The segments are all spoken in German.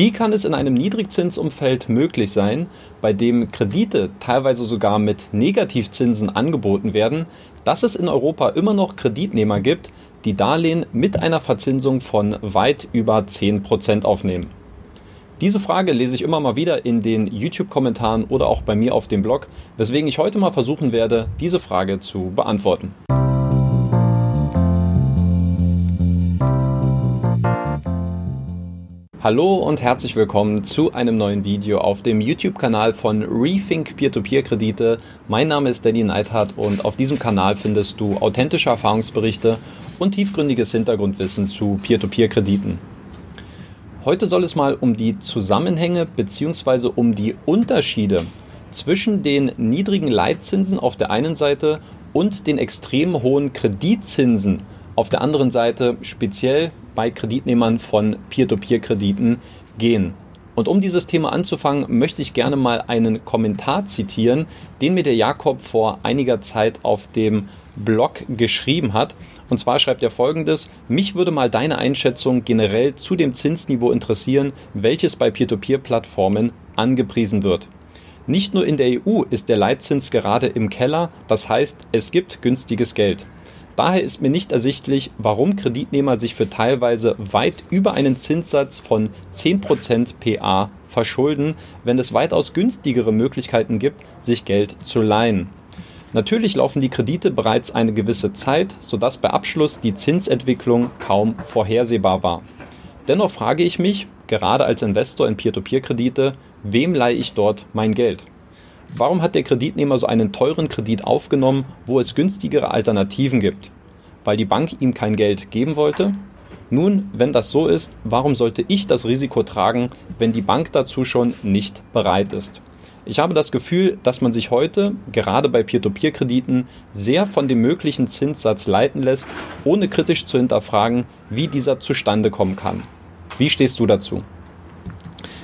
Wie kann es in einem Niedrigzinsumfeld möglich sein, bei dem Kredite teilweise sogar mit Negativzinsen angeboten werden, dass es in Europa immer noch Kreditnehmer gibt, die Darlehen mit einer Verzinsung von weit über 10% aufnehmen? Diese Frage lese ich immer mal wieder in den YouTube-Kommentaren oder auch bei mir auf dem Blog, weswegen ich heute mal versuchen werde, diese Frage zu beantworten. Hallo und herzlich willkommen zu einem neuen Video auf dem YouTube-Kanal von Rethink Peer-to-Peer-Kredite. Mein Name ist Danny Neithardt und auf diesem Kanal findest du authentische Erfahrungsberichte und tiefgründiges Hintergrundwissen zu Peer-to-Peer-Krediten. Heute soll es mal um die Zusammenhänge bzw. um die Unterschiede zwischen den niedrigen Leitzinsen auf der einen Seite und den extrem hohen Kreditzinsen auf der anderen Seite speziell bei Kreditnehmern von Peer-to-Peer-Krediten gehen. Und um dieses Thema anzufangen, möchte ich gerne mal einen Kommentar zitieren, den mir der Jakob vor einiger Zeit auf dem Blog geschrieben hat. Und zwar schreibt er folgendes: Mich würde mal deine Einschätzung generell zu dem Zinsniveau interessieren, welches bei Peer-to-Peer-Plattformen angepriesen wird. Nicht nur in der EU ist der Leitzins gerade im Keller, das heißt, es gibt günstiges Geld. Daher ist mir nicht ersichtlich, warum Kreditnehmer sich für teilweise weit über einen Zinssatz von 10% PA verschulden, wenn es weitaus günstigere Möglichkeiten gibt, sich Geld zu leihen. Natürlich laufen die Kredite bereits eine gewisse Zeit, sodass bei Abschluss die Zinsentwicklung kaum vorhersehbar war. Dennoch frage ich mich, gerade als Investor in Peer-to-Peer-Kredite, wem leihe ich dort mein Geld? Warum hat der Kreditnehmer so einen teuren Kredit aufgenommen, wo es günstigere Alternativen gibt? Weil die Bank ihm kein Geld geben wollte? Nun, wenn das so ist, warum sollte ich das Risiko tragen, wenn die Bank dazu schon nicht bereit ist? Ich habe das Gefühl, dass man sich heute, gerade bei Peer-to-Peer-Krediten, sehr von dem möglichen Zinssatz leiten lässt, ohne kritisch zu hinterfragen, wie dieser zustande kommen kann. Wie stehst du dazu?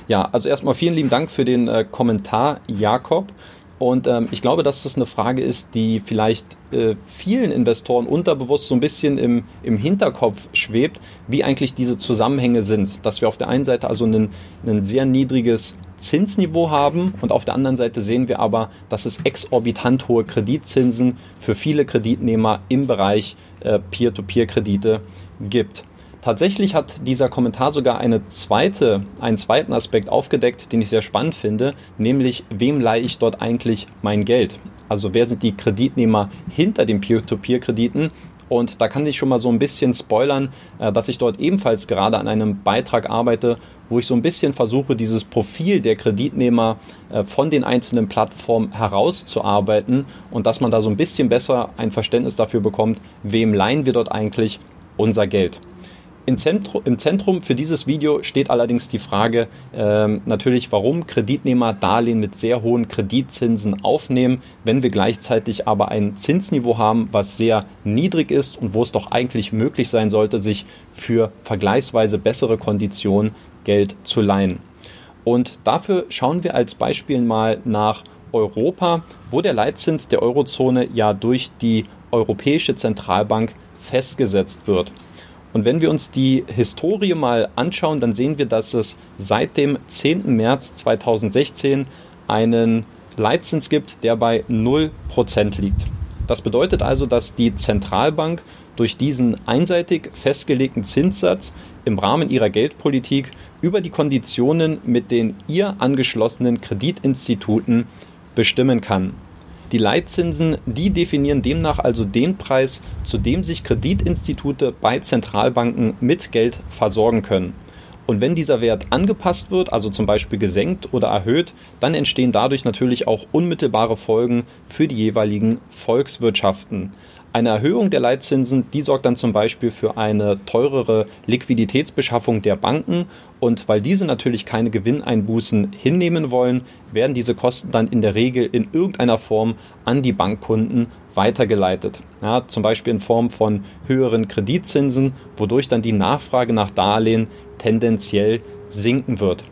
Ja, also erstmal vielen lieben Dank für den äh, Kommentar, Jakob. Und ähm, ich glaube, dass das eine Frage ist, die vielleicht äh, vielen Investoren unterbewusst so ein bisschen im, im Hinterkopf schwebt, wie eigentlich diese Zusammenhänge sind. Dass wir auf der einen Seite also ein, sehr niedriges Zinsniveau haben und auf der anderen Seite sehen wir aber, dass es exorbitant hohe Kreditzinsen für viele Kreditnehmer im Bereich äh, Peer-to-Peer-Kredite gibt. Tatsächlich hat dieser Kommentar sogar eine zweite, einen zweiten Aspekt aufgedeckt, den ich sehr spannend finde, nämlich wem leihe ich dort eigentlich mein Geld? Also wer sind die Kreditnehmer hinter den Peer-to-Peer-Krediten? Und da kann ich schon mal so ein bisschen spoilern, äh, dass ich dort ebenfalls gerade an einem Beitrag arbeite, wo ich so ein bisschen versuche, dieses Profil der Kreditnehmer äh, von den einzelnen Plattformen herauszuarbeiten und dass man da so ein bisschen besser ein Verständnis dafür bekommt, wem leihen wir dort eigentlich unser Geld. Zentrum, Im Zentrum für dieses Video steht allerdings die Frage ähm, natürlich, warum Kreditnehmer Darlehen mit sehr hohen Kreditzinsen aufnehmen, wenn wir gleichzeitig aber ein Zinsniveau haben, was sehr niedrig ist und wo es doch eigentlich möglich sein sollte, sich für vergleichsweise bessere Konditionen Geld zu leihen. Und dafür schauen wir als Beispiel mal nach Europa, wo der Leitzins der Eurozone ja durch die Europäische Zentralbank festgesetzt wird. Und wenn wir uns die Historie mal anschauen, dann sehen wir, dass es seit dem 10. März 2016 einen Leitzins gibt, der bei 0% liegt. Das bedeutet also, dass die Zentralbank durch diesen einseitig festgelegten Zinssatz im Rahmen ihrer Geldpolitik über die Konditionen mit den ihr angeschlossenen Kreditinstituten bestimmen kann. Die Leitzinsen, die definieren demnach also den Preis, zu dem sich Kreditinstitute bei Zentralbanken mit Geld versorgen können. Und wenn dieser Wert angepasst wird, also zum Beispiel gesenkt oder erhöht, dann entstehen dadurch natürlich auch unmittelbare Folgen für die jeweiligen Volkswirtschaften. Eine Erhöhung der Leitzinsen, die sorgt dann zum Beispiel für eine teurere Liquiditätsbeschaffung der Banken und weil diese natürlich keine Gewinneinbußen hinnehmen wollen, werden diese Kosten dann in der Regel in irgendeiner Form an die Bankkunden weitergeleitet. Ja, zum Beispiel in Form von höheren Kreditzinsen, wodurch dann die Nachfrage nach Darlehen tendenziell sinken wird.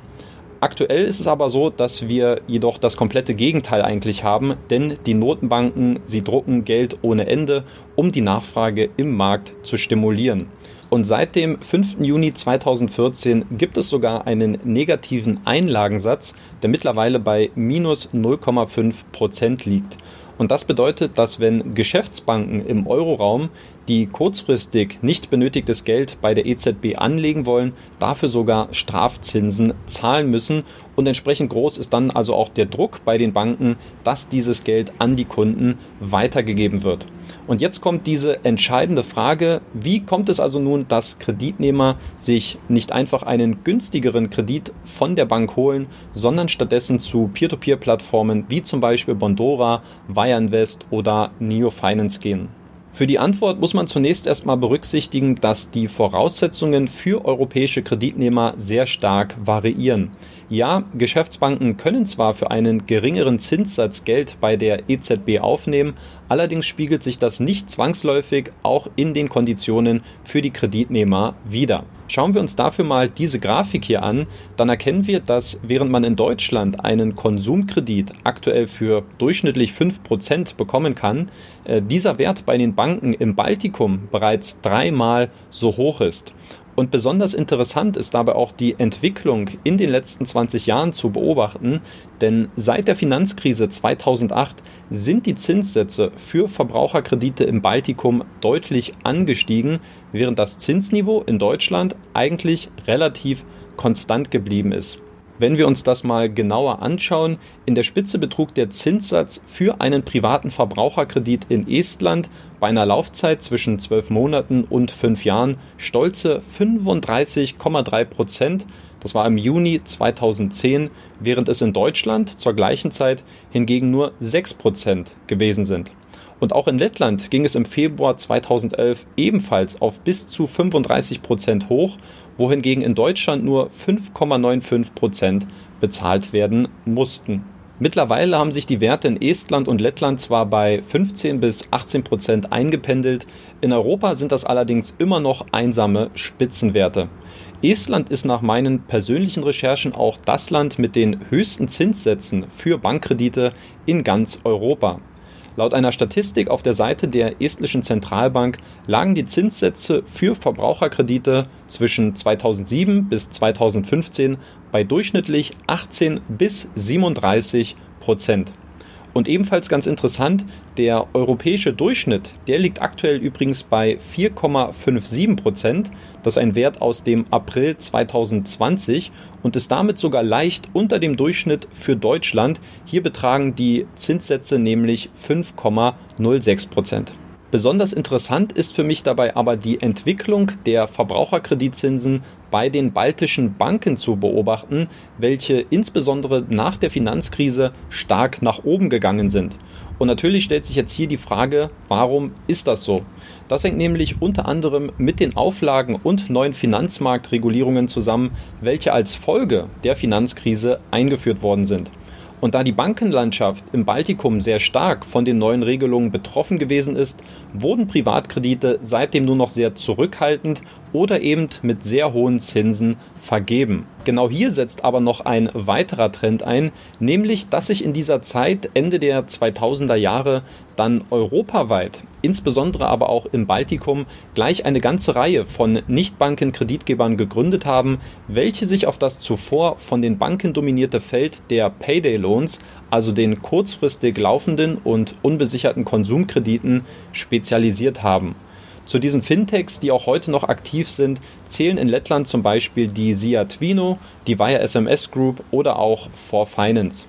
Aktuell ist es aber so, dass wir jedoch das komplette Gegenteil eigentlich haben, denn die Notenbanken, sie drucken Geld ohne Ende, um die Nachfrage im Markt zu stimulieren. Und seit dem 5. Juni 2014 gibt es sogar einen negativen Einlagensatz, der mittlerweile bei minus 0,5 Prozent liegt. Und das bedeutet, dass wenn Geschäftsbanken im Euroraum, die kurzfristig nicht benötigtes Geld bei der EZB anlegen wollen, dafür sogar Strafzinsen zahlen müssen. Und entsprechend groß ist dann also auch der Druck bei den Banken, dass dieses Geld an die Kunden weitergegeben wird. Und jetzt kommt diese entscheidende Frage, wie kommt es also nun, dass Kreditnehmer sich nicht einfach einen günstigeren Kredit von der Bank holen, sondern stattdessen zu Peer-to-Peer-Plattformen wie zum Beispiel Bondora, Wire Invest oder Neo Finance gehen? Für die Antwort muss man zunächst erstmal berücksichtigen, dass die Voraussetzungen für europäische Kreditnehmer sehr stark variieren. Ja, Geschäftsbanken können zwar für einen geringeren Zinssatz Geld bei der EZB aufnehmen, allerdings spiegelt sich das nicht zwangsläufig auch in den Konditionen für die Kreditnehmer wider. Schauen wir uns dafür mal diese Grafik hier an, dann erkennen wir, dass während man in Deutschland einen Konsumkredit aktuell für durchschnittlich 5% bekommen kann, äh, dieser Wert bei den Banken im Baltikum bereits dreimal so hoch ist. Und besonders interessant ist dabei auch die Entwicklung in den letzten 20 Jahren zu beobachten, denn seit der Finanzkrise 2008 sind die Zinssätze für Verbraucherkredite im Baltikum deutlich angestiegen, während das Zinsniveau in Deutschland eigentlich relativ konstant geblieben ist. Wenn wir uns das mal genauer anschauen, in der Spitze betrug der Zinssatz für einen privaten Verbraucherkredit in Estland bei einer Laufzeit zwischen zwölf Monaten und fünf Jahren stolze 35,3 Prozent. Das war im Juni 2010, während es in Deutschland zur gleichen Zeit hingegen nur 6 Prozent gewesen sind. Und auch in Lettland ging es im Februar 2011 ebenfalls auf bis zu 35 Prozent hoch wohingegen in Deutschland nur 5,95 Prozent bezahlt werden mussten. Mittlerweile haben sich die Werte in Estland und Lettland zwar bei 15 bis 18 Prozent eingependelt, in Europa sind das allerdings immer noch einsame Spitzenwerte. Estland ist nach meinen persönlichen Recherchen auch das Land mit den höchsten Zinssätzen für Bankkredite in ganz Europa. Laut einer Statistik auf der Seite der estnischen Zentralbank lagen die Zinssätze für Verbraucherkredite zwischen 2007 bis 2015 bei durchschnittlich 18 bis 37 Prozent. Und ebenfalls ganz interessant, der europäische Durchschnitt, der liegt aktuell übrigens bei 4,57 Prozent. Das ist ein Wert aus dem April 2020 und ist damit sogar leicht unter dem Durchschnitt für Deutschland. Hier betragen die Zinssätze nämlich 5,06 Prozent. Besonders interessant ist für mich dabei aber die Entwicklung der Verbraucherkreditzinsen bei den baltischen Banken zu beobachten, welche insbesondere nach der Finanzkrise stark nach oben gegangen sind. Und natürlich stellt sich jetzt hier die Frage, warum ist das so? Das hängt nämlich unter anderem mit den Auflagen und neuen Finanzmarktregulierungen zusammen, welche als Folge der Finanzkrise eingeführt worden sind. Und da die Bankenlandschaft im Baltikum sehr stark von den neuen Regelungen betroffen gewesen ist, wurden Privatkredite seitdem nur noch sehr zurückhaltend oder eben mit sehr hohen Zinsen vergeben. Genau hier setzt aber noch ein weiterer Trend ein, nämlich dass sich in dieser Zeit Ende der 2000er Jahre dann europaweit, insbesondere aber auch im Baltikum, gleich eine ganze Reihe von Nichtbankenkreditgebern gegründet haben, welche sich auf das zuvor von den Banken dominierte Feld der Payday Loans, also den kurzfristig laufenden und unbesicherten Konsumkrediten, spezialisiert haben. Zu diesen Fintechs, die auch heute noch aktiv sind, zählen in Lettland zum Beispiel die Sia Twino, die Wire SMS Group oder auch For Finance.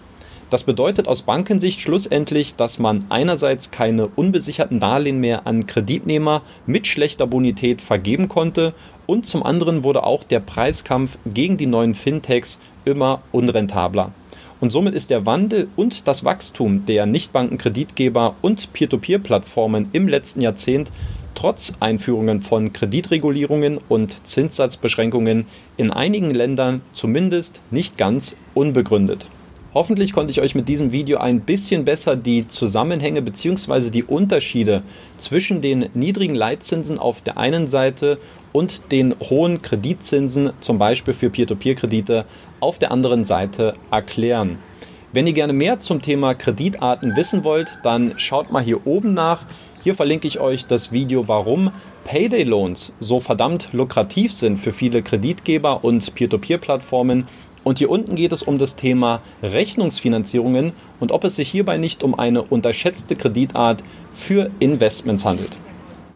Das bedeutet aus Bankensicht schlussendlich, dass man einerseits keine unbesicherten Darlehen mehr an Kreditnehmer mit schlechter Bonität vergeben konnte und zum anderen wurde auch der Preiskampf gegen die neuen Fintechs immer unrentabler. Und somit ist der Wandel und das Wachstum der Nichtbankenkreditgeber und Peer-to-Peer-Plattformen im letzten Jahrzehnt trotz Einführungen von Kreditregulierungen und Zinssatzbeschränkungen in einigen Ländern zumindest nicht ganz unbegründet. Hoffentlich konnte ich euch mit diesem Video ein bisschen besser die Zusammenhänge bzw. die Unterschiede zwischen den niedrigen Leitzinsen auf der einen Seite und den hohen Kreditzinsen, zum Beispiel für Peer-to-Peer-Kredite, auf der anderen Seite erklären. Wenn ihr gerne mehr zum Thema Kreditarten wissen wollt, dann schaut mal hier oben nach. Hier verlinke ich euch das Video, warum Payday Loans so verdammt lukrativ sind für viele Kreditgeber und Peer-to-Peer-Plattformen. Und hier unten geht es um das Thema Rechnungsfinanzierungen und ob es sich hierbei nicht um eine unterschätzte Kreditart für Investments handelt.